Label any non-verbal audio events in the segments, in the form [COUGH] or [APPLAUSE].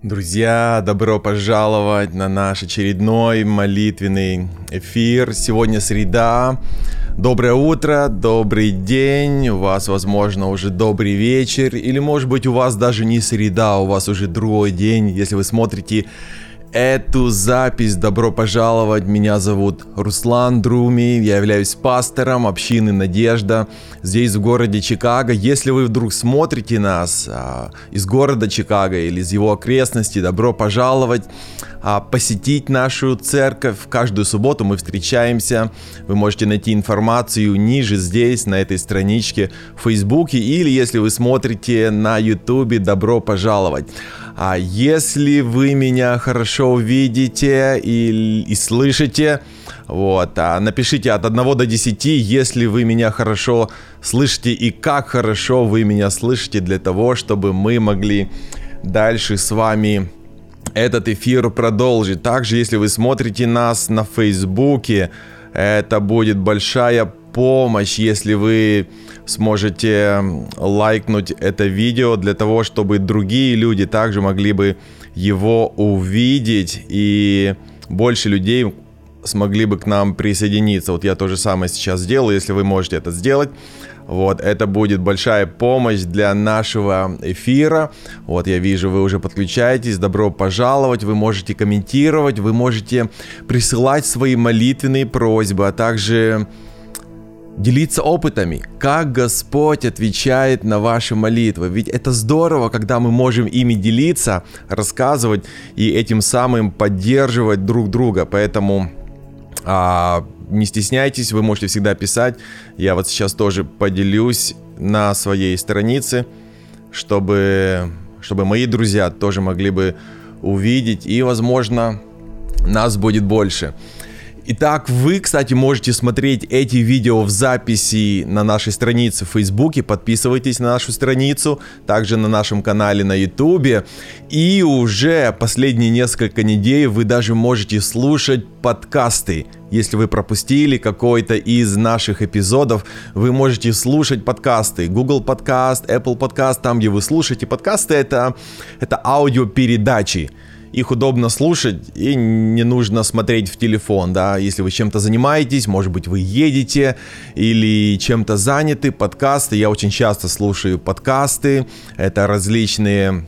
Друзья, добро пожаловать на наш очередной молитвенный эфир. Сегодня среда. Доброе утро, добрый день. У вас, возможно, уже добрый вечер. Или, может быть, у вас даже не среда, у вас уже другой день. Если вы смотрите эту запись. Добро пожаловать. Меня зовут Руслан Друми. Я являюсь пастором общины Надежда здесь в городе Чикаго. Если вы вдруг смотрите нас а, из города Чикаго или из его окрестностей, добро пожаловать а, посетить нашу церковь. Каждую субботу мы встречаемся. Вы можете найти информацию ниже здесь, на этой страничке в Фейсбуке. Или если вы смотрите на Ютубе, добро пожаловать. А если вы меня хорошо видите и, и слышите, вот, а напишите от 1 до 10, если вы меня хорошо слышите и как хорошо вы меня слышите для того, чтобы мы могли дальше с вами этот эфир продолжить. Также, если вы смотрите нас на Фейсбуке, это будет большая помощь, если вы сможете лайкнуть это видео для того, чтобы другие люди также могли бы его увидеть и больше людей смогли бы к нам присоединиться. Вот я то же самое сейчас сделаю, если вы можете это сделать. Вот, это будет большая помощь для нашего эфира. Вот, я вижу, вы уже подключаетесь. Добро пожаловать. Вы можете комментировать, вы можете присылать свои молитвенные просьбы, а также делиться опытами, как Господь отвечает на ваши молитвы. Ведь это здорово, когда мы можем ими делиться, рассказывать и этим самым поддерживать друг друга. Поэтому а, не стесняйтесь, вы можете всегда писать. Я вот сейчас тоже поделюсь на своей странице, чтобы, чтобы мои друзья тоже могли бы увидеть и, возможно, нас будет больше. Итак, вы, кстати, можете смотреть эти видео в записи на нашей странице в Фейсбуке. Подписывайтесь на нашу страницу, также на нашем канале на Ютубе. И уже последние несколько недель вы даже можете слушать подкасты. Если вы пропустили какой-то из наших эпизодов, вы можете слушать подкасты. Google подкаст, Apple подкаст, там, где вы слушаете подкасты, это, это аудиопередачи их удобно слушать и не нужно смотреть в телефон, да, если вы чем-то занимаетесь, может быть, вы едете или чем-то заняты, подкасты, я очень часто слушаю подкасты, это различные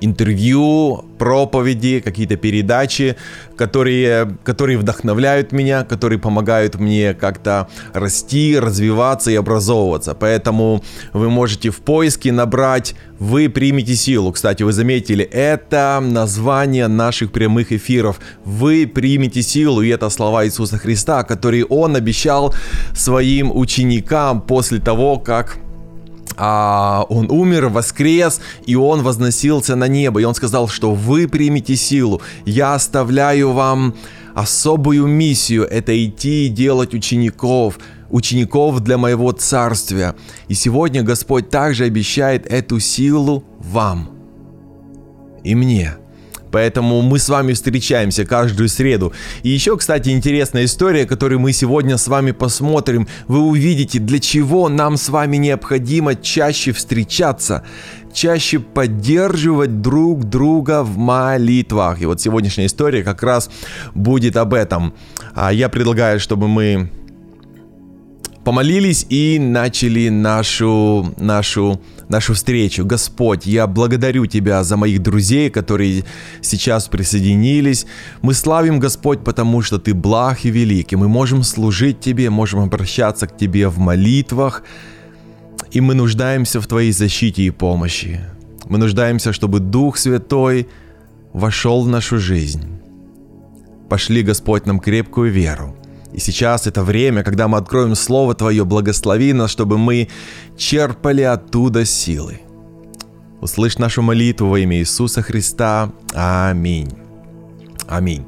интервью, проповеди, какие-то передачи, которые, которые вдохновляют меня, которые помогают мне как-то расти, развиваться и образовываться. Поэтому вы можете в поиске набрать «Вы примете силу». Кстати, вы заметили, это название наших прямых эфиров. «Вы примете силу» и это слова Иисуса Христа, которые Он обещал своим ученикам после того, как а, он умер, воскрес, и он возносился на небо. И он сказал, что вы примете силу. Я оставляю вам особую миссию. Это идти и делать учеников, учеников для моего царствия. И сегодня Господь также обещает эту силу вам и мне – Поэтому мы с вами встречаемся каждую среду. И еще, кстати, интересная история, которую мы сегодня с вами посмотрим. Вы увидите, для чего нам с вами необходимо чаще встречаться чаще поддерживать друг друга в молитвах. И вот сегодняшняя история как раз будет об этом. А Я предлагаю, чтобы мы помолились и начали нашу, нашу, нашу встречу. Господь, я благодарю Тебя за моих друзей, которые сейчас присоединились. Мы славим, Господь, потому что Ты благ и велик, и мы можем служить Тебе, можем обращаться к Тебе в молитвах, и мы нуждаемся в Твоей защите и помощи. Мы нуждаемся, чтобы Дух Святой вошел в нашу жизнь. Пошли, Господь, нам крепкую веру – и сейчас это время, когда мы откроем Слово Твое, благослови нас, чтобы мы черпали оттуда силы. Услышь нашу молитву во имя Иисуса Христа. Аминь. Аминь.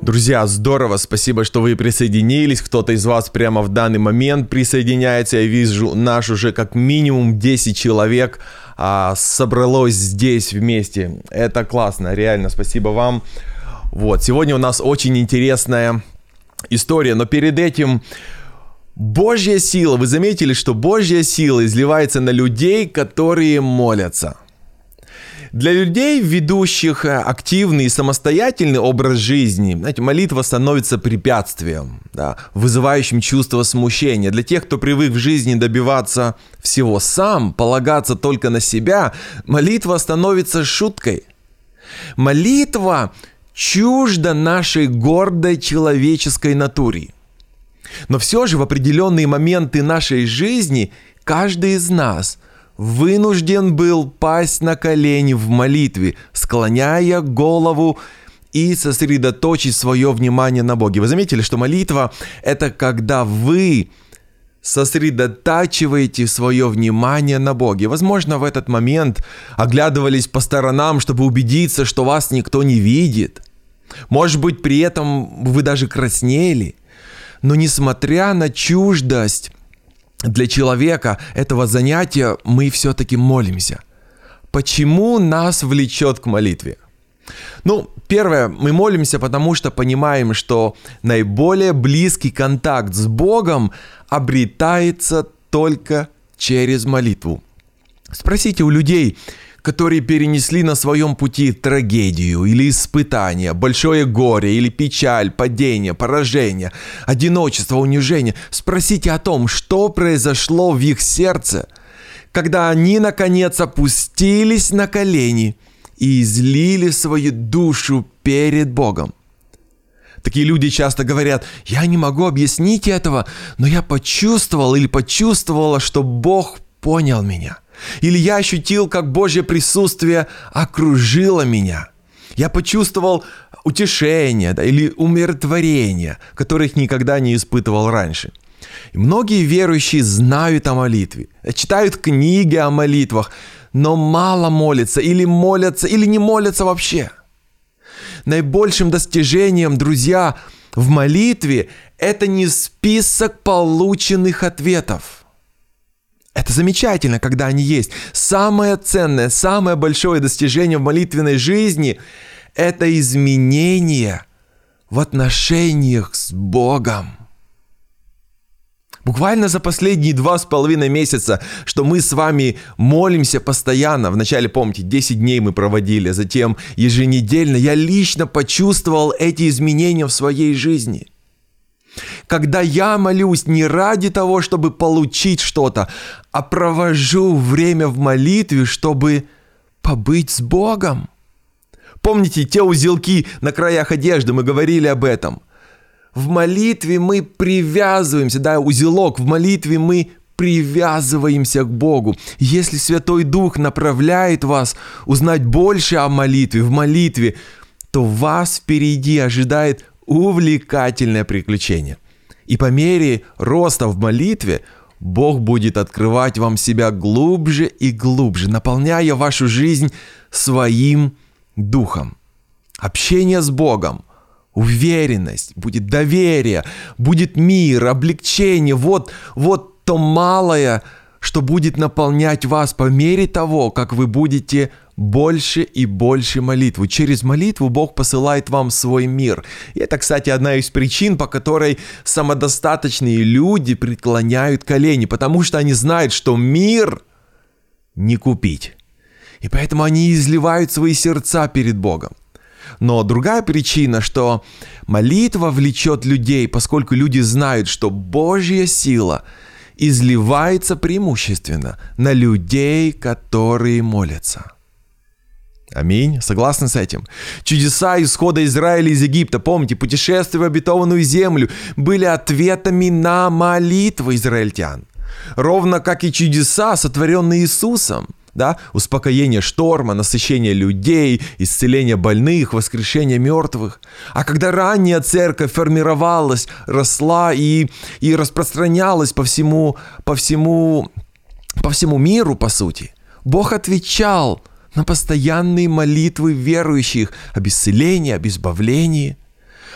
Друзья, здорово, спасибо, что вы присоединились. Кто-то из вас прямо в данный момент присоединяется. Я вижу, наш уже как минимум 10 человек а, собралось здесь вместе. Это классно, реально, спасибо вам. Вот, сегодня у нас очень интересная история, но перед этим Божья сила, вы заметили, что Божья сила изливается на людей, которые молятся. Для людей, ведущих э, активный и самостоятельный образ жизни, знаете, молитва становится препятствием, да, вызывающим чувство смущения. Для тех, кто привык в жизни добиваться всего сам, полагаться только на себя, молитва становится шуткой. Молитва чужда нашей гордой человеческой натуре. Но все же в определенные моменты нашей жизни каждый из нас – вынужден был пасть на колени в молитве, склоняя голову и сосредоточить свое внимание на Боге. Вы заметили, что молитва – это когда вы сосредотачиваете свое внимание на Боге. Возможно, в этот момент оглядывались по сторонам, чтобы убедиться, что вас никто не видит. Может быть, при этом вы даже краснели. Но несмотря на чуждость для человека этого занятия мы все-таки молимся. Почему нас влечет к молитве? Ну, первое, мы молимся, потому что понимаем, что наиболее близкий контакт с Богом обретается только через молитву. Спросите у людей, которые перенесли на своем пути трагедию или испытание, большое горе или печаль, падение, поражение, одиночество, унижение. Спросите о том, что произошло в их сердце, когда они, наконец, опустились на колени и излили свою душу перед Богом. Такие люди часто говорят, я не могу объяснить этого, но я почувствовал или почувствовала, что Бог понял меня. Или я ощутил, как Божье присутствие окружило меня. Я почувствовал утешение да, или умиротворение, которых никогда не испытывал раньше. И многие верующие знают о молитве, читают книги о молитвах, но мало молятся или молятся, или не молятся вообще. Наибольшим достижением, друзья, в молитве это не список полученных ответов – это замечательно, когда они есть. Самое ценное, самое большое достижение в молитвенной жизни – это изменение в отношениях с Богом. Буквально за последние два с половиной месяца, что мы с вами молимся постоянно. Вначале, помните, 10 дней мы проводили, затем еженедельно. Я лично почувствовал эти изменения в своей жизни. Когда я молюсь не ради того, чтобы получить что-то, а провожу время в молитве, чтобы побыть с Богом. Помните те узелки на краях одежды, мы говорили об этом. В молитве мы привязываемся, да, узелок, в молитве мы привязываемся к Богу. Если Святой Дух направляет вас узнать больше о молитве, в молитве, то вас впереди ожидает увлекательное приключение. И по мере роста в молитве Бог будет открывать вам себя глубже и глубже, наполняя вашу жизнь своим духом. Общение с Богом, уверенность, будет доверие, будет мир, облегчение. Вот, вот то малое, что будет наполнять вас по мере того, как вы будете больше и больше молитву. Через молитву Бог посылает вам свой мир. И это, кстати, одна из причин, по которой самодостаточные люди преклоняют колени, потому что они знают, что мир не купить. И поэтому они изливают свои сердца перед Богом. Но другая причина, что молитва влечет людей, поскольку люди знают, что Божья сила изливается преимущественно на людей, которые молятся. Аминь. Согласны с этим? Чудеса исхода Израиля из Египта, помните, путешествия в обетованную землю были ответами на молитвы израильтян. Ровно как и чудеса, сотворенные Иисусом. Да? Успокоение шторма, насыщение людей, исцеление больных, воскрешение мертвых. А когда ранняя церковь формировалась, росла и, и распространялась по всему, по, всему, по всему миру, по сути, Бог отвечал – на постоянные молитвы верующих об исцелении, об избавлении.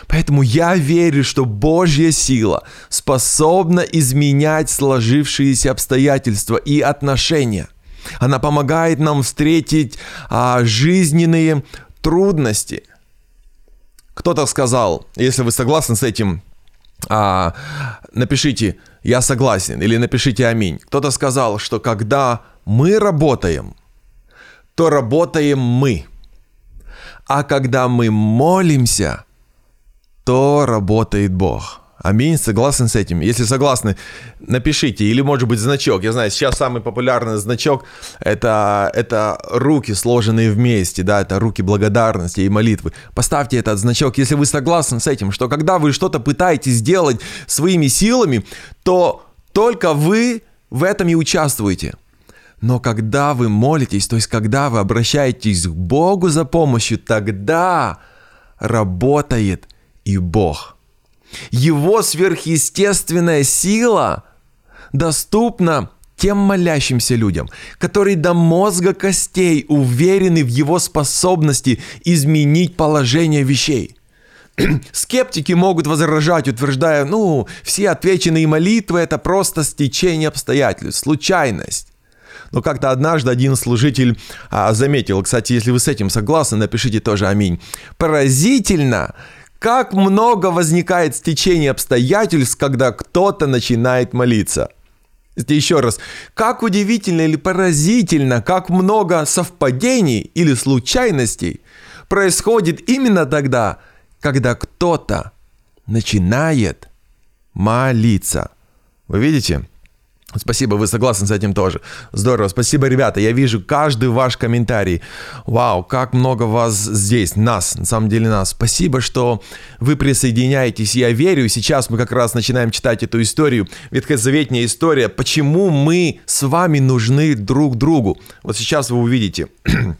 Поэтому я верю, что Божья сила способна изменять сложившиеся обстоятельства и отношения. Она помогает нам встретить а, жизненные трудности. Кто-то сказал, если вы согласны с этим, а, напишите «я согласен» или напишите «аминь». Кто-то сказал, что когда мы работаем – то работаем мы. А когда мы молимся, то работает Бог. Аминь, согласен с этим. Если согласны, напишите. Или, может быть, значок. Я знаю, сейчас самый популярный значок это, это руки, сложенные вместе, да, это руки благодарности и молитвы. Поставьте этот значок, если вы согласны с этим, что когда вы что-то пытаетесь сделать своими силами, то только вы в этом и участвуете. Но когда вы молитесь, то есть когда вы обращаетесь к Богу за помощью, тогда работает и Бог – его сверхъестественная сила доступна тем молящимся людям, которые до мозга костей уверены в его способности изменить положение вещей. [CLEARS THROAT] Скептики могут возражать, утверждая, ну, все отвеченные молитвы – это просто стечение обстоятельств, случайность. Но как-то однажды один служитель а, заметил, кстати, если вы с этим согласны, напишите тоже аминь. Поразительно, как много возникает стечение обстоятельств, когда кто-то начинает молиться. Еще раз, как удивительно или поразительно, как много совпадений или случайностей происходит именно тогда, когда кто-то начинает молиться. Вы видите? Спасибо, вы согласны с этим тоже. Здорово. Спасибо, ребята. Я вижу каждый ваш комментарий. Вау, как много вас здесь, нас, на самом деле нас. Спасибо, что вы присоединяетесь. Я верю, сейчас мы как раз начинаем читать эту историю. Ветхозаветная история. Почему мы с вами нужны друг другу? Вот сейчас вы увидите. [CLEARS THROAT]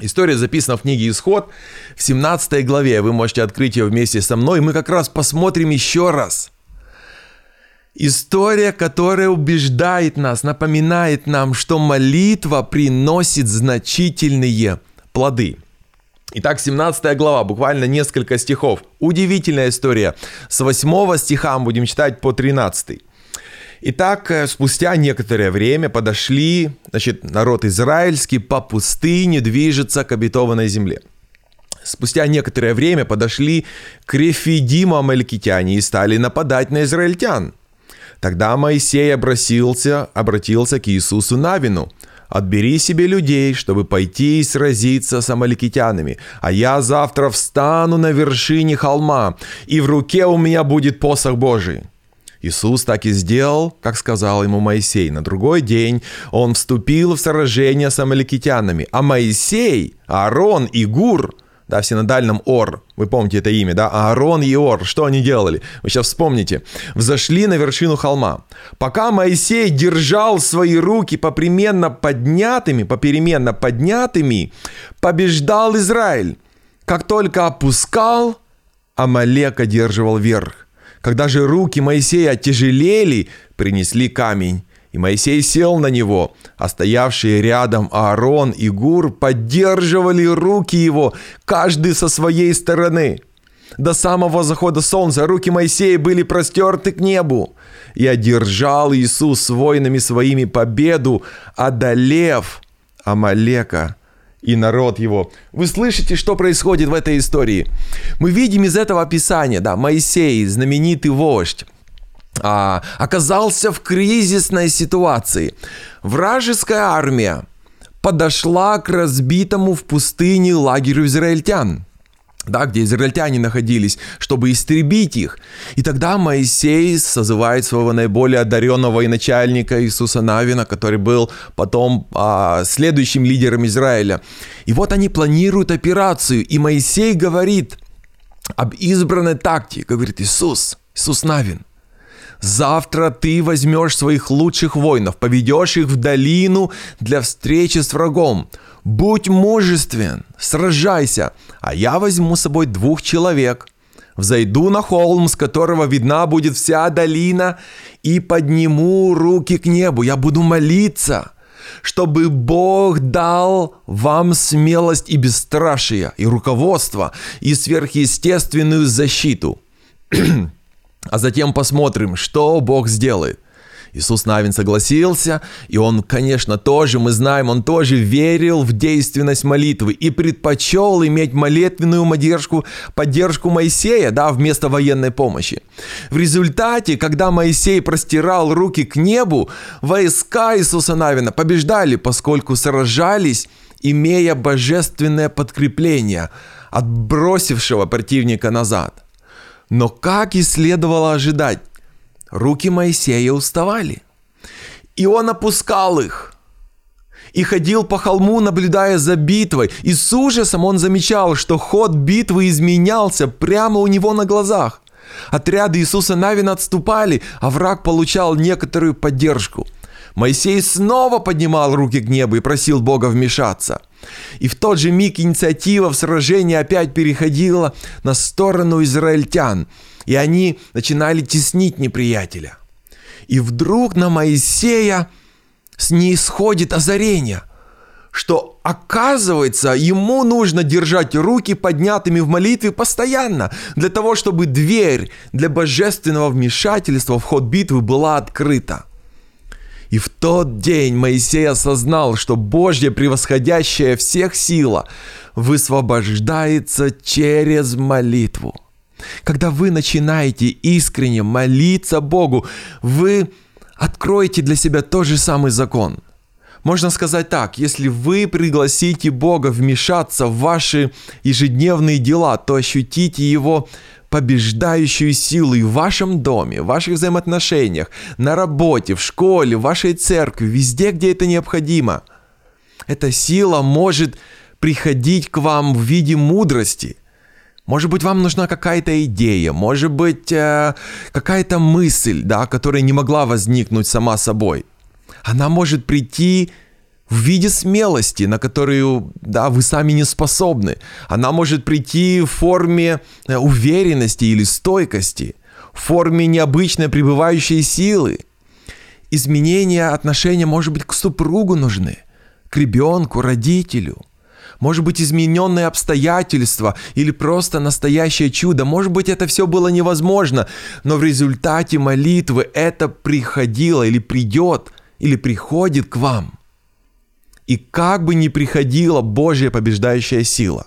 История записана в книге «Исход» в 17 главе. Вы можете открыть ее вместе со мной. Мы как раз посмотрим еще раз – История, которая убеждает нас, напоминает нам, что молитва приносит значительные плоды. Итак, 17 глава, буквально несколько стихов. Удивительная история. С 8 стиха будем читать по 13. Итак, э, спустя некоторое время подошли, значит, народ израильский по пустыне движется к обетованной земле. Спустя некоторое время подошли к Рефидиму амаликитяне и стали нападать на израильтян. Тогда Моисей обратился, обратился к Иисусу Навину. «Отбери себе людей, чтобы пойти и сразиться с амаликитянами, а я завтра встану на вершине холма, и в руке у меня будет посох Божий». Иисус так и сделал, как сказал ему Моисей. На другой день он вступил в сражение с амаликитянами, а Моисей, Аарон и Гур – да, в синодальном Ор, вы помните это имя, да, Аарон и Ор, что они делали? Вы сейчас вспомните. Взошли на вершину холма. Пока Моисей держал свои руки попременно поднятыми, попеременно поднятыми, побеждал Израиль. Как только опускал, Амалек одерживал верх. Когда же руки Моисея тяжелели, принесли камень Моисей сел на него, а стоявшие рядом Аарон и Гур поддерживали руки его, каждый со своей стороны. До самого захода солнца руки Моисея были простерты к небу. И одержал Иисус с воинами своими победу, одолев Амалека и народ его. Вы слышите, что происходит в этой истории? Мы видим из этого описания, да, Моисей, знаменитый вождь, а, оказался в кризисной ситуации. Вражеская армия подошла к разбитому в пустыне лагерю израильтян да, где израильтяне находились, чтобы истребить их. И тогда Моисей созывает своего наиболее одаренного военачальника Иисуса Навина, который был потом а, следующим лидером Израиля. И вот они планируют операцию, и Моисей говорит об избранной тактике, говорит Иисус, Иисус Навин, Завтра ты возьмешь своих лучших воинов, поведешь их в долину для встречи с врагом. Будь мужествен, сражайся, а я возьму с собой двух человек. Взойду на холм, с которого видна будет вся долина, и подниму руки к небу. Я буду молиться, чтобы Бог дал вам смелость и бесстрашие, и руководство, и сверхъестественную защиту. [CLEARS THROAT] а затем посмотрим, что Бог сделает. Иисус Навин согласился, и он, конечно, тоже, мы знаем, он тоже верил в действенность молитвы и предпочел иметь молитвенную поддержку, поддержку Моисея, да, вместо военной помощи. В результате, когда Моисей простирал руки к небу, войска Иисуса Навина побеждали, поскольку сражались имея божественное подкрепление, отбросившего противника назад. Но как и следовало ожидать, руки Моисея уставали. И он опускал их – и ходил по холму, наблюдая за битвой, и с ужасом он замечал, что ход битвы изменялся прямо у него на глазах. Отряды Иисуса Навина отступали, а враг получал некоторую поддержку. Моисей снова поднимал руки к небу и просил Бога вмешаться. И в тот же миг инициатива в сражении опять переходила на сторону израильтян, и они начинали теснить неприятеля. И вдруг на Моисея с ней сходит озарение – что оказывается, ему нужно держать руки поднятыми в молитве постоянно, для того, чтобы дверь для божественного вмешательства в ход битвы была открыта. И в тот день Моисей осознал, что Божья превосходящая всех сила высвобождается через молитву. Когда вы начинаете искренне молиться Богу, вы откроете для себя тот же самый закон – можно сказать так, если вы пригласите Бога вмешаться в ваши ежедневные дела, то ощутите Его побеждающую силу и в вашем доме, в ваших взаимоотношениях, на работе, в школе, в вашей церкви, везде, где это необходимо. Эта сила может приходить к вам в виде мудрости. Может быть, вам нужна какая-то идея, может быть, э, какая-то мысль, да, которая не могла возникнуть сама собой – она может прийти в виде смелости, на которую, да, вы сами не способны. Она может прийти в форме э, уверенности или стойкости, в форме необычной пребывающей силы. Изменения отношения, может быть, к супругу нужны, к ребенку, родителю. Может быть, измененные обстоятельства или просто настоящее чудо. Может быть, это все было невозможно, но в результате молитвы это приходило или придет – или приходит к вам. И как бы ни приходила Божья побеждающая сила,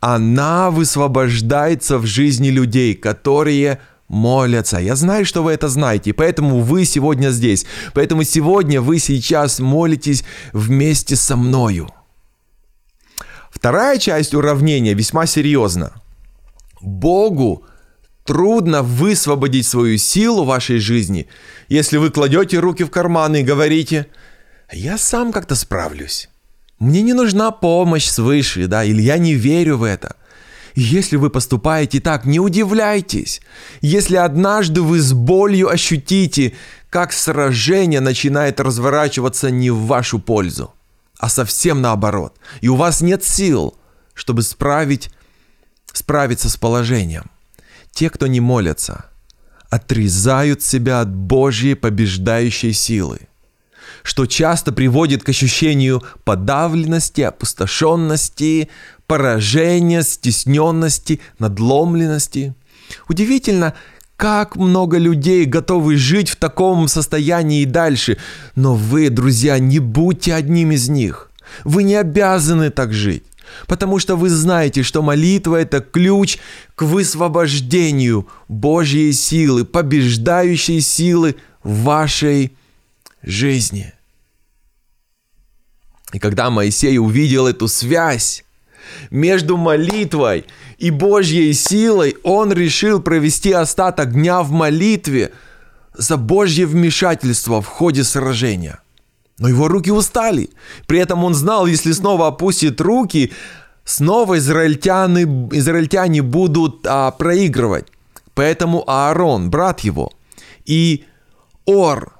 она высвобождается в жизни людей, которые молятся. Я знаю, что вы это знаете, поэтому вы сегодня здесь. Поэтому сегодня вы сейчас молитесь вместе со мною. Вторая часть уравнения весьма серьезна. Богу трудно высвободить свою силу в вашей жизни, если вы кладете руки в карманы и говорите «Я сам как-то справлюсь». Мне не нужна помощь свыше, да, или я не верю в это. Если вы поступаете так, не удивляйтесь. Если однажды вы с болью ощутите, как сражение начинает разворачиваться не в вашу пользу, а совсем наоборот. И у вас нет сил, чтобы справить, справиться с положением – те, кто не молятся, отрезают себя от Божьей побеждающей силы, что часто приводит к ощущению подавленности, опустошенности, поражения, стесненности, надломленности. Удивительно, как много людей готовы жить в таком состоянии и дальше, но вы, друзья, не будьте одним из них. Вы не обязаны так жить. Потому что вы знаете, что молитва – это ключ к высвобождению Божьей силы, побеждающей силы вашей жизни. И когда Моисей увидел эту связь между молитвой и Божьей силой, он решил провести остаток дня в молитве за Божье вмешательство в ходе сражения – но его руки устали. При этом он знал, если снова опустит руки, снова израильтяне, израильтяне будут а, проигрывать. Поэтому Аарон, брат его, и Ор,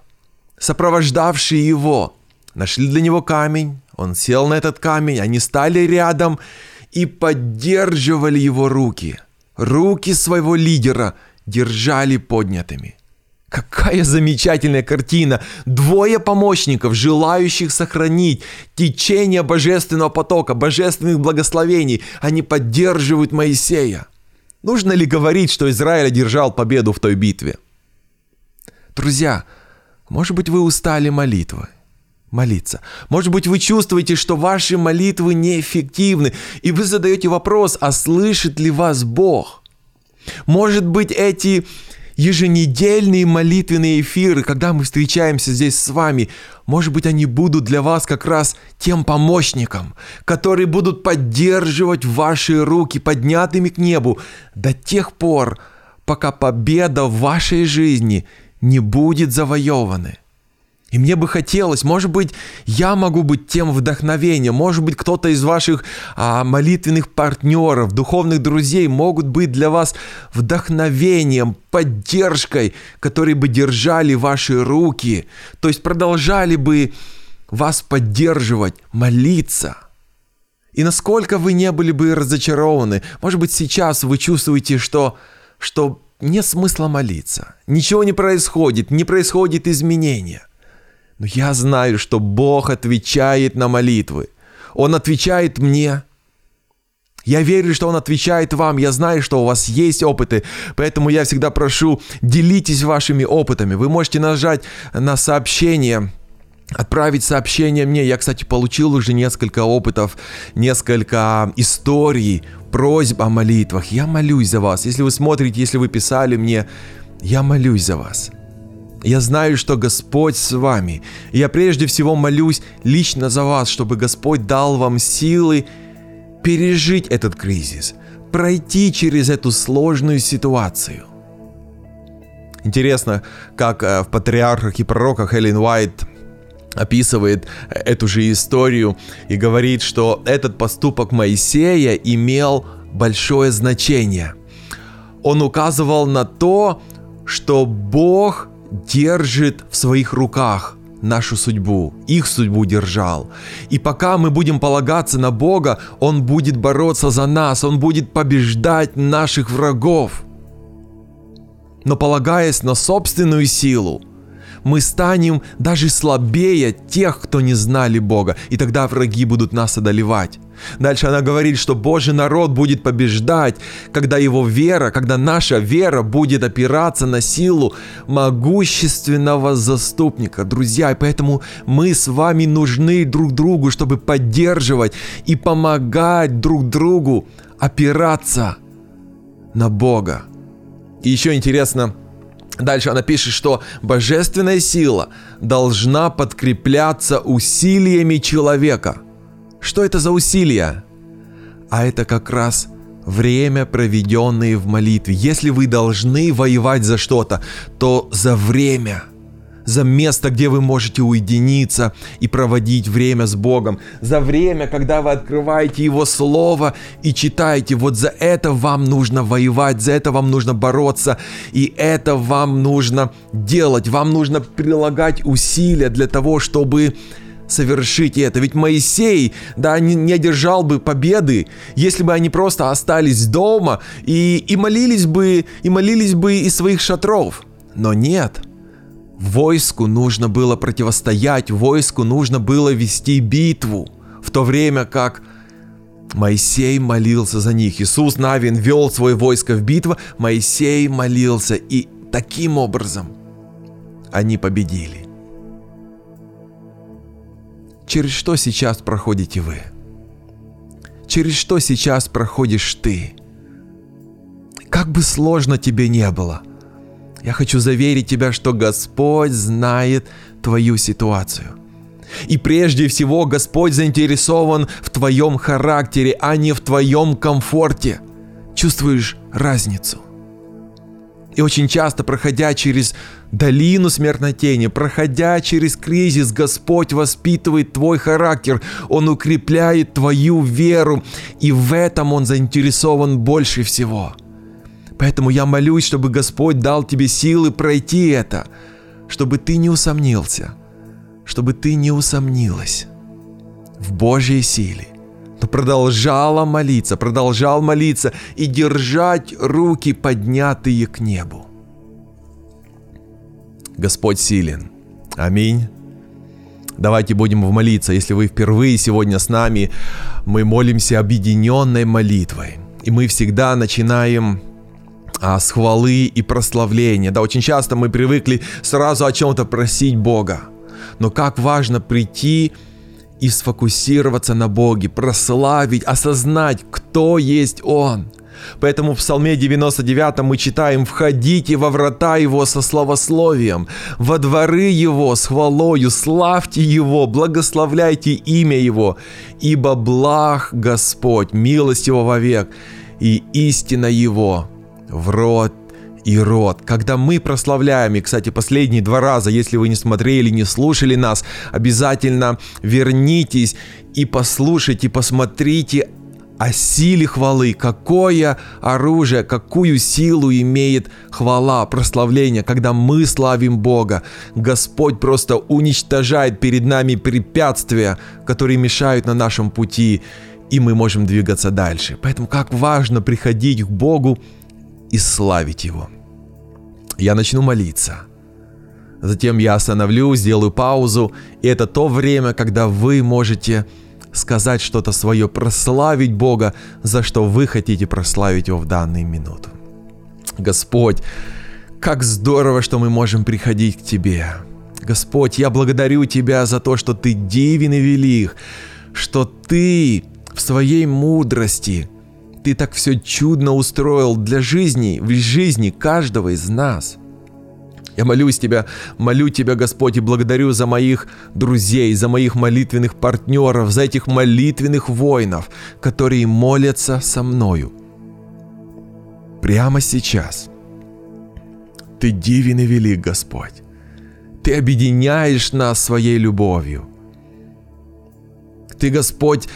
сопровождавший его, нашли для него камень, он сел на этот камень, они стали рядом и поддерживали его руки. Руки своего лидера держали поднятыми. Какая замечательная картина! Двое помощников, желающих сохранить течение божественного потока, божественных благословений. Они поддерживают Моисея. Нужно ли говорить, что Израиль одержал победу в той битве? Друзья, может быть, вы устали молитвой? молиться. Может быть, вы чувствуете, что ваши молитвы неэффективны, и вы задаете вопрос, а слышит ли вас Бог? Может быть, эти еженедельные молитвенные эфиры, когда мы встречаемся здесь с вами, может быть, они будут для вас как раз тем помощником, которые будут поддерживать ваши руки поднятыми к небу до тех пор, пока победа в вашей жизни не будет завоевана. И мне бы хотелось, может быть, я могу быть тем вдохновением, может быть, кто-то из ваших а, молитвенных партнеров, духовных друзей могут быть для вас вдохновением, поддержкой, которые бы держали ваши руки, то есть продолжали бы вас поддерживать, молиться. И насколько вы не были бы разочарованы, может быть, сейчас вы чувствуете, что, что нет смысла молиться, ничего не происходит, не происходит изменения. Но я знаю, что Бог отвечает на молитвы. Он отвечает мне. Я верю, что Он отвечает вам. Я знаю, что у вас есть опыты. Поэтому я всегда прошу, делитесь вашими опытами. Вы можете нажать на сообщение, отправить сообщение мне. Я, кстати, получил уже несколько опытов, несколько историй, просьб о молитвах. Я молюсь за вас. Если вы смотрите, если вы писали мне, я молюсь за вас. Я знаю, что Господь с вами. я прежде всего молюсь лично за вас, чтобы Господь дал вам силы пережить этот кризис, пройти через эту сложную ситуацию. Интересно, как э, в «Патриархах и пророках» Эллен Уайт описывает эту же историю и говорит, что этот поступок Моисея имел большое значение. Он указывал на то, что Бог держит в своих руках нашу судьбу, их судьбу держал. И пока мы будем полагаться на Бога, Он будет бороться за нас, Он будет побеждать наших врагов. Но полагаясь на собственную силу, мы станем даже слабее тех, кто не знали Бога, и тогда враги будут нас одолевать. Дальше она говорит, что Божий народ будет побеждать, когда его вера, когда наша вера будет опираться на силу могущественного заступника. Друзья, и поэтому мы с вами нужны друг другу, чтобы поддерживать и помогать друг другу опираться на Бога. И еще интересно, Дальше она пишет, что божественная сила должна подкрепляться усилиями человека. Что это за усилия? А это как раз время, проведенное в молитве. Если вы должны воевать за что-то, то за время – за место, где вы можете уединиться и проводить время с Богом, за время, когда вы открываете Его Слово и читаете. Вот за это вам нужно воевать, за это вам нужно бороться, и это вам нужно делать. Вам нужно прилагать усилия для того, чтобы совершить это. Ведь Моисей, да, не, не одержал бы победы, если бы они просто остались дома и, и молились бы, и молились бы из своих шатров. Но нет – Войску нужно было противостоять, войску нужно было вести битву, в то время как Моисей молился за них. Иисус Навин вел свое войско в битву, Моисей молился, и таким образом они победили. Через что сейчас проходите вы? Через что сейчас проходишь ты? Как бы сложно тебе не было – я хочу заверить тебя, что Господь знает твою ситуацию. И прежде всего Господь заинтересован в твоем характере, а не в твоем комфорте. Чувствуешь разницу? И очень часто, проходя через долину смертной тени, проходя через кризис, Господь воспитывает твой характер, Он укрепляет твою веру, и в этом Он заинтересован больше всего – Поэтому я молюсь, чтобы Господь дал тебе силы пройти это, чтобы ты не усомнился, чтобы ты не усомнилась в Божьей силе, но продолжала молиться, продолжал молиться и держать руки поднятые к небу. Господь силен. Аминь. Давайте будем молиться. Если вы впервые сегодня с нами, мы молимся объединенной молитвой. И мы всегда начинаем а, с хвалы и прославления. Да, очень часто мы привыкли сразу о чем-то просить Бога. Но как важно прийти и сфокусироваться на Боге, прославить, осознать, кто есть Он. Поэтому в Псалме 99 мы читаем «Входите во врата Его со славословием, во дворы Его с хвалою, славьте Его, благословляйте имя Его, ибо благ Господь, милость Его вовек, и истина Его в род и род. Когда мы прославляем, и, кстати, последние два раза, если вы не смотрели, не слушали нас, обязательно вернитесь и послушайте, посмотрите о силе хвалы, какое оружие, какую силу имеет хвала, прославление, когда мы славим Бога. Господь просто уничтожает перед нами препятствия, которые мешают на нашем пути, и мы можем двигаться дальше. Поэтому как важно приходить к Богу и славить Его. Я начну молиться. Затем я остановлю, сделаю паузу, и это то время, когда вы можете сказать что-то свое, прославить Бога, за что вы хотите прославить Его в данную минуту. Господь, как здорово, что мы можем приходить к Тебе. Господь, я благодарю Тебя за то, что Ты дивен и велик, что Ты в своей мудрости, Ты так все чудно устроил для жизни, в жизни каждого из нас. Я молюсь Тебя, молю Тебя, Господь, и благодарю за моих друзей, за моих молитвенных партнеров, за этих молитвенных воинов, которые молятся со мною. Прямо сейчас. Ты дивен и велик, Господь. Ты объединяешь нас своей любовью. Ты, Господь,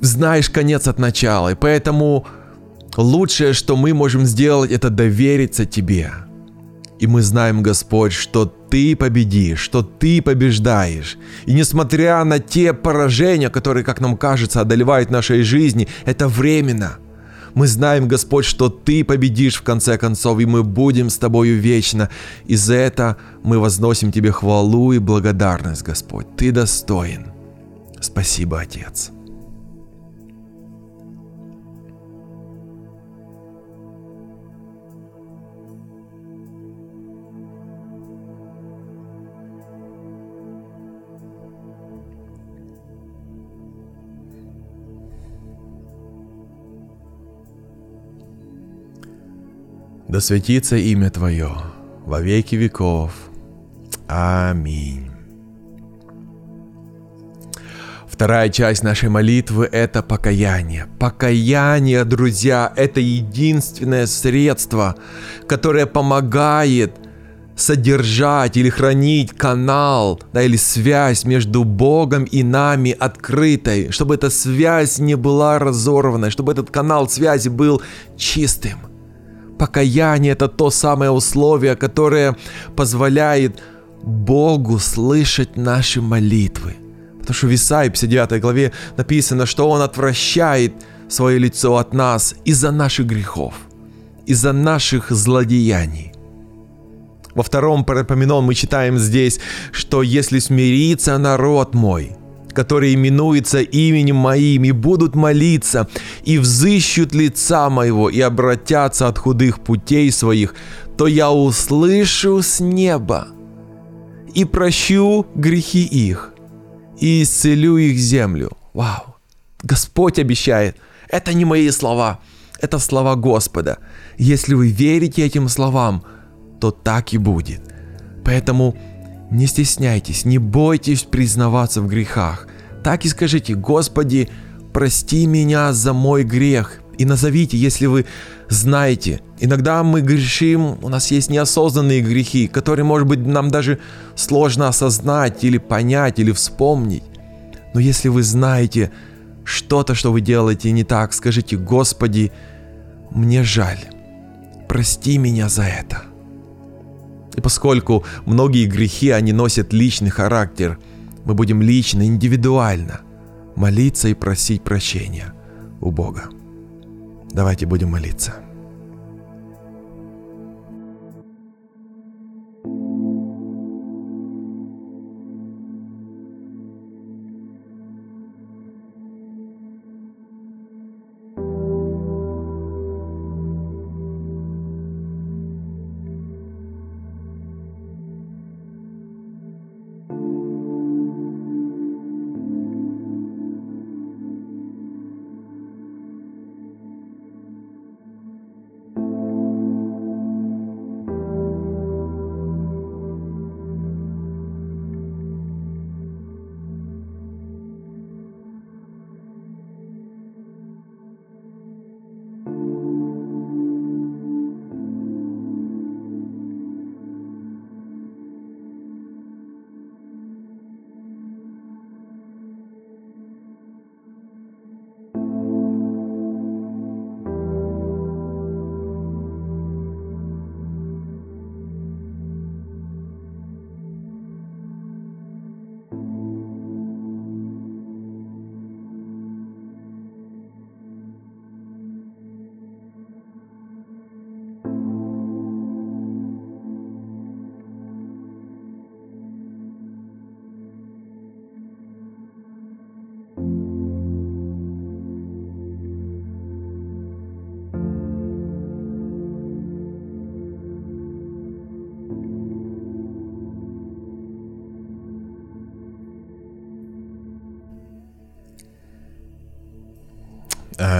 знаешь конец от начала, и поэтому лучшее, что мы можем сделать, это довериться Тебе – и мы знаем, Господь, что Ты победишь, что Ты побеждаешь. И несмотря на те поражения, которые, как нам кажется, одолевают нашей жизни, это временно. Мы знаем, Господь, что Ты победишь в конце концов, и мы будем с Тобою вечно. И за это мы возносим Тебе хвалу и благодарность, Господь. Ты достоин. Спасибо, Отец. Да светится имя Твое во веки веков. Аминь. Вторая часть нашей молитвы – это покаяние. Покаяние, друзья, это единственное средство, которое помогает содержать или хранить канал, да, или связь между Богом и нами открытой, чтобы эта связь не была разорванной, чтобы этот канал связи был чистым – Покаяние – это то самое условие, которое позволяет Богу слышать наши молитвы. Потому что в Исаии 59 главе написано, что Он отвращает свое лицо от нас из-за наших грехов, из-за наших злодеяний. Во втором Парапоменон мы читаем здесь, что если смирится народ мой – которые именуются именем моим, и будут молиться, и взыщут лица моего, и обратятся от худых путей своих, то я услышу с неба и прощу грехи их, и исцелю их землю. Вау! Господь обещает. Это не мои слова, это слова Господа. Если вы верите этим словам, то так и будет. Поэтому не стесняйтесь, не бойтесь признаваться в грехах. Так и скажите, Господи, прости меня за мой грех. И назовите, если вы знаете. Иногда мы грешим, у нас есть неосознанные грехи, которые, может быть, нам даже сложно осознать или понять, или вспомнить. Но если вы знаете что-то, что вы делаете не так, скажите, Господи, мне жаль, прости меня за это. И поскольку многие грехи, они носят личный характер, мы будем лично, индивидуально молиться и просить прощения у Бога. Давайте будем молиться.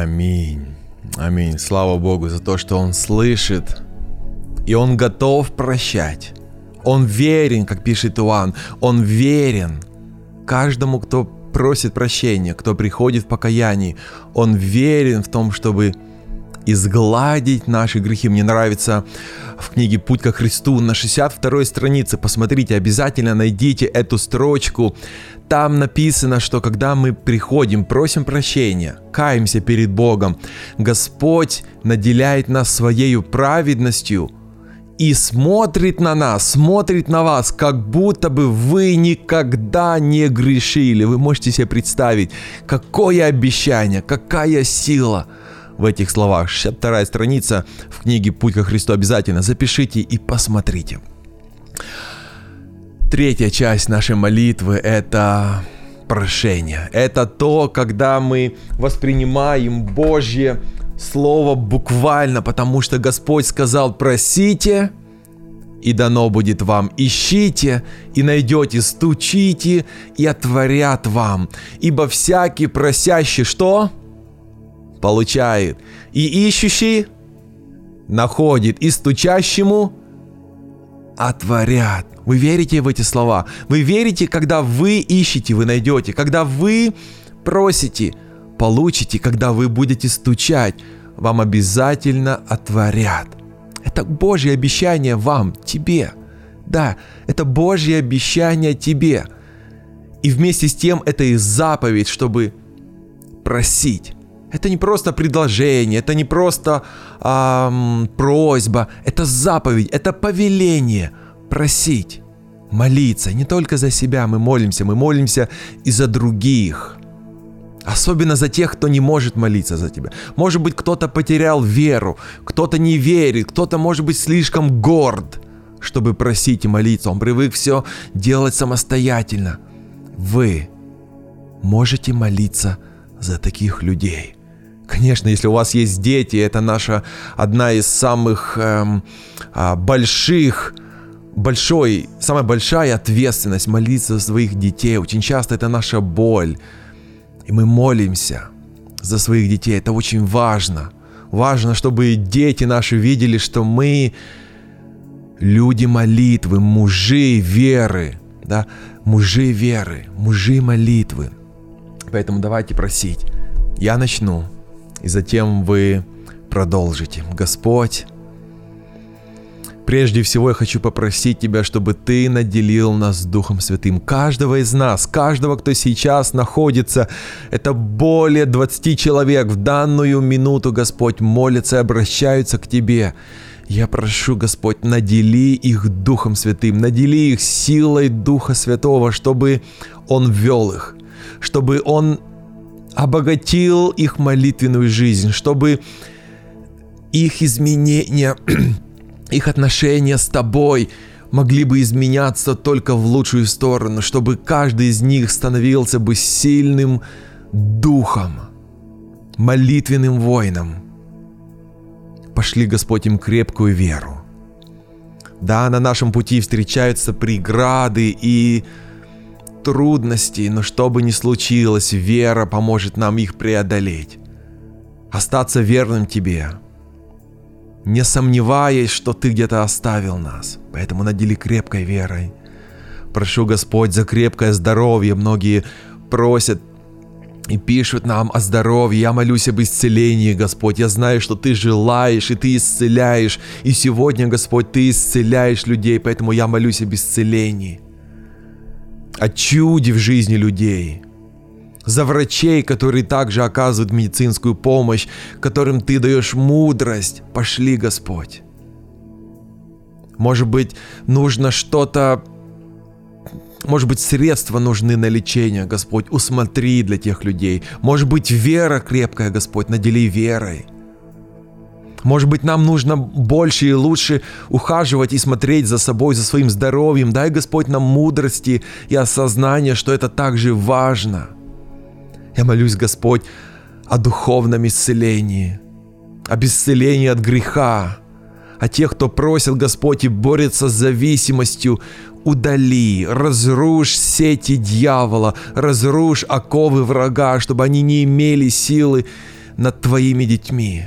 Аминь. Аминь. Слава Богу за то, что Он слышит, и Он готов прощать. Он верен, как пишет Иоанн, Он верен каждому, кто просит прощения, кто приходит в покаянии. Он верен в том, чтобы изгладить наши грехи. Мне нравится в книге «Путь ко Христу» на 62 странице, посмотрите, обязательно найдите эту строчку. Там написано, что когда мы приходим, просим прощения, каемся перед Богом, Господь наделяет нас своей праведностью и смотрит на нас, смотрит на вас, как будто бы вы никогда не грешили. Вы можете себе представить, какое обещание, какая сила – в этих словах. 62 страница в книге «Путь ко Христу» обязательно запишите и посмотрите. Третья часть нашей молитвы – это прошение. Это то, когда мы воспринимаем Божье Слово буквально, потому что Господь сказал «просите, и дано будет вам. Ищите и найдете, стучите и отворят вам. Ибо всякий просящий что? Получает, и ищущий находит, и стучащему отворят. Вы верите в эти слова? Вы верите, когда вы ищете, вы найдете, когда вы просите, получите, когда вы будете стучать, вам обязательно отворят. Это Божье обещание вам, тебе. Да, это Божье обещание тебе. И вместе с тем это и заповедь, чтобы просить. Это не просто предложение, это не просто эм, просьба, это заповедь, это повеление просить, молиться. Не только за себя мы молимся, мы молимся и за других. Особенно за тех, кто не может молиться за тебя. Может быть, кто-то потерял веру, кто-то не верит, кто-то, может быть, слишком горд, чтобы просить и молиться. Он привык все делать самостоятельно. Вы можете молиться за таких людей. Конечно, если у вас есть дети, это наша одна из самых эм, а, больших, большой, самая большая ответственность молиться за своих детей. Очень часто это наша боль. И мы молимся за своих детей. Это очень важно. Важно, чтобы дети наши видели, что мы люди молитвы, мужи веры. Да? Мужи веры, мужи молитвы. Поэтому давайте просить. Я начну и затем вы продолжите. Господь, Прежде всего я хочу попросить Тебя, чтобы Ты наделил нас Духом Святым. Каждого из нас, каждого, кто сейчас находится, это более 20 человек в данную минуту, Господь, молятся и обращаются к Тебе. Я прошу, Господь, надели их Духом Святым, надели их силой Духа Святого, чтобы Он вел их, чтобы Он обогатил их молитвенную жизнь, чтобы их изменения, [CLEARS THROAT] их отношения с тобой могли бы изменяться только в лучшую сторону, чтобы каждый из них становился бы сильным духом, молитвенным воином. Пошли, Господь, им крепкую веру. Да, на нашем пути встречаются преграды и трудностей, но что бы ни случилось, вера поможет нам их преодолеть. Остаться верным Тебе, не сомневаясь, что Ты где-то оставил нас. Поэтому надели крепкой верой. Прошу, Господь, за крепкое здоровье. Многие просят и пишут нам о здоровье. Я молюсь об исцелении, Господь. Я знаю, что Ты желаешь, и Ты исцеляешь. И сегодня, Господь, Ты исцеляешь людей, поэтому я молюсь об исцелении о чуде в жизни людей, за врачей, которые также оказывают медицинскую помощь, которым ты даешь мудрость. Пошли, Господь. Может быть, нужно что-то может быть, средства нужны на лечение, Господь, усмотри для тех людей. Может быть, вера крепкая, Господь, надели верой. Может быть, нам нужно больше и лучше ухаживать и смотреть за собой, за своим здоровьем. Дай, Господь, нам мудрости и осознание, что это также важно. Я молюсь, Господь, о духовном исцелении, об исцелении от греха, о тех, кто просит, Господь, и борется с зависимостью, удали, разрушь сети дьявола, разрушь оковы врага, чтобы они не имели силы над Твоими детьми.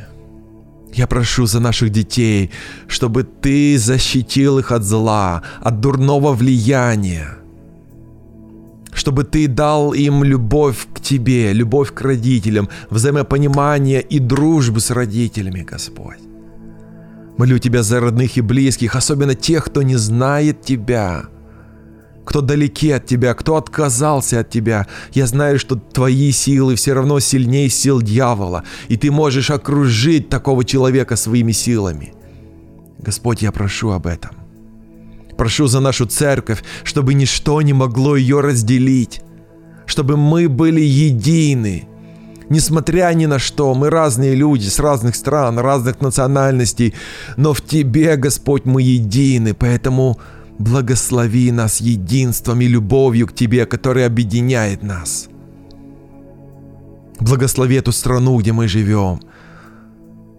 Я прошу за наших детей, чтобы Ты защитил их от зла, от дурного влияния, чтобы Ты дал им любовь к Тебе, любовь к родителям, взаимопонимание и дружбу с родителями, Господь. Молю Тебя за родных и близких, особенно тех, кто не знает Тебя – кто далеки от тебя, кто отказался от тебя. Я знаю, что твои силы все равно сильнее сил дьявола, и ты можешь окружить такого человека своими силами. Господь, я прошу об этом. Прошу за нашу церковь, чтобы ничто не могло ее разделить, чтобы мы были едины, Несмотря ни на что, мы разные люди с разных стран, разных национальностей, но в Тебе, Господь, мы едины, поэтому Благослови нас единством и любовью к Тебе, которая объединяет нас. Благослови эту страну, где мы живем.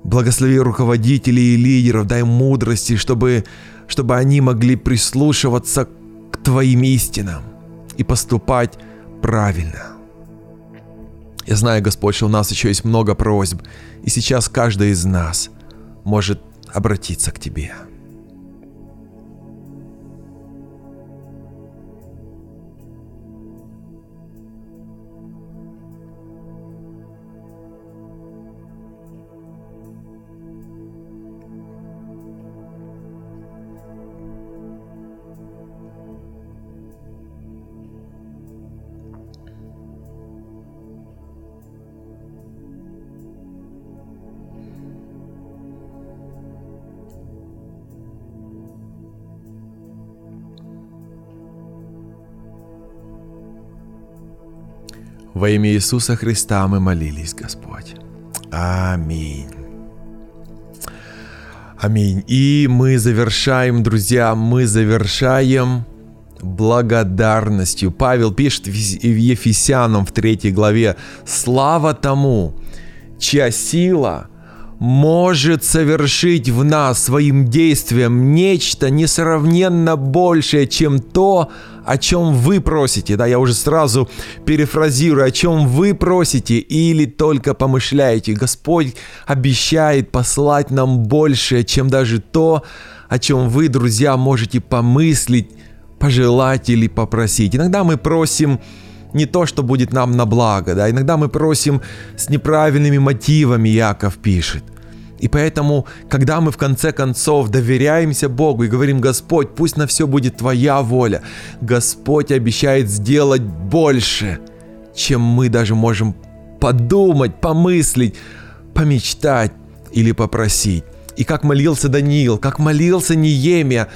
Благослови руководителей и лидеров, дай мудрости, чтобы, чтобы они могли прислушиваться к Твоим истинам и поступать правильно. Я знаю, Господь, что у нас еще есть много просьб, и сейчас каждый из нас может обратиться к Тебе. Во имя Иисуса Христа мы молились, Господь. Аминь. Аминь. И мы завершаем, друзья, мы завершаем благодарностью. Павел пишет в Ефесянам в третьей главе, «Слава тому, чья сила может совершить в нас своим действием нечто несравненно большее, чем то, о чем вы просите, да, я уже сразу перефразирую, о чем вы просите или только помышляете. Господь обещает послать нам больше, чем даже то, о чем вы, друзья, можете помыслить, пожелать или попросить. Иногда мы просим не то, что будет нам на благо, да, иногда мы просим с неправильными мотивами, Яков пишет – и поэтому, когда мы в конце концов доверяемся Богу и говорим, Господь, пусть на все будет Твоя воля, Господь обещает сделать больше, чем мы даже можем подумать, помыслить, помечтать или попросить. И как молился Даниил, как молился Неемия,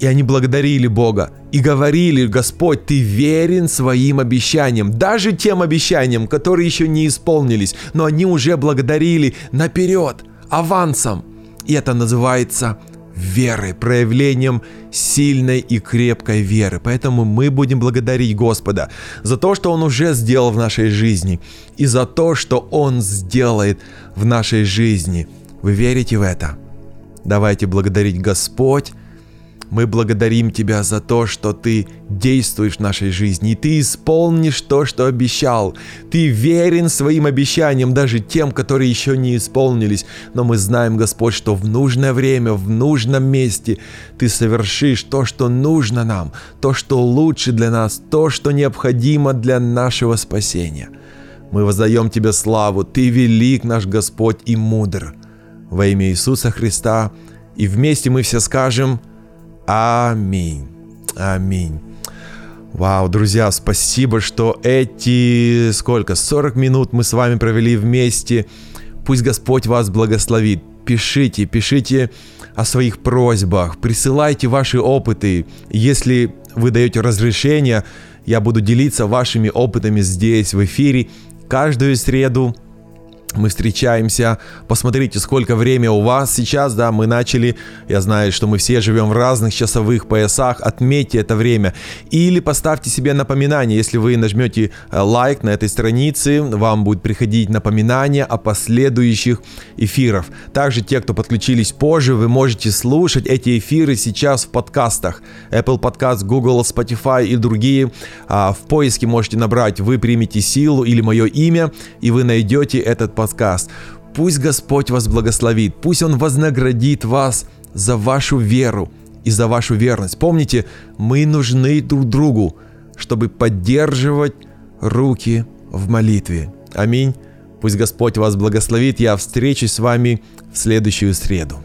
и они благодарили Бога и говорили, Господь, Ты верен своим обещаниям, даже тем обещаниям, которые еще не исполнились, но они уже благодарили наперед – авансом. И это называется верой, проявлением сильной и крепкой веры. Поэтому мы будем благодарить Господа за то, что Он уже сделал в нашей жизни, и за то, что Он сделает в нашей жизни. Вы верите в это? Давайте благодарить Господь мы благодарим Тебя за то, что Ты действуешь в нашей жизни, и Ты исполнишь то, что обещал. Ты верен своим обещаниям, даже тем, которые еще не исполнились. Но мы знаем, Господь, что в нужное время, в нужном месте Ты совершишь то, что нужно нам, то, что лучше для нас, то, что необходимо для нашего спасения. Мы воздаем Тебе славу, Ты велик наш Господь и мудр. Во имя Иисуса Христа, и вместе мы все скажем – Аминь. Аминь. Вау, друзья, спасибо, что эти, сколько, 40 минут мы с вами провели вместе. Пусть Господь вас благословит. Пишите, пишите о своих просьбах, присылайте ваши опыты. Если вы даете разрешение, я буду делиться вашими опытами здесь, в эфире, каждую среду мы встречаемся, посмотрите, сколько время у вас сейчас, да, мы начали, я знаю, что мы все живем в разных часовых поясах, отметьте это время, или поставьте себе напоминание, если вы нажмете э, лайк на этой странице, вам будет приходить напоминание о последующих эфирах. Также те, кто подключились позже, вы можете слушать эти эфиры сейчас в подкастах, Apple Podcast, Google, Spotify и другие, а, в поиске можете набрать «Вы примете силу» или «Мое имя», и вы найдете этот подкаст. Пусть Господь вас благословит, пусть Он вознаградит вас за вашу веру и за вашу верность. Помните, мы нужны друг другу, чтобы поддерживать руки в молитве. Аминь. Пусть Господь вас благословит. Я встречусь с вами в следующую среду.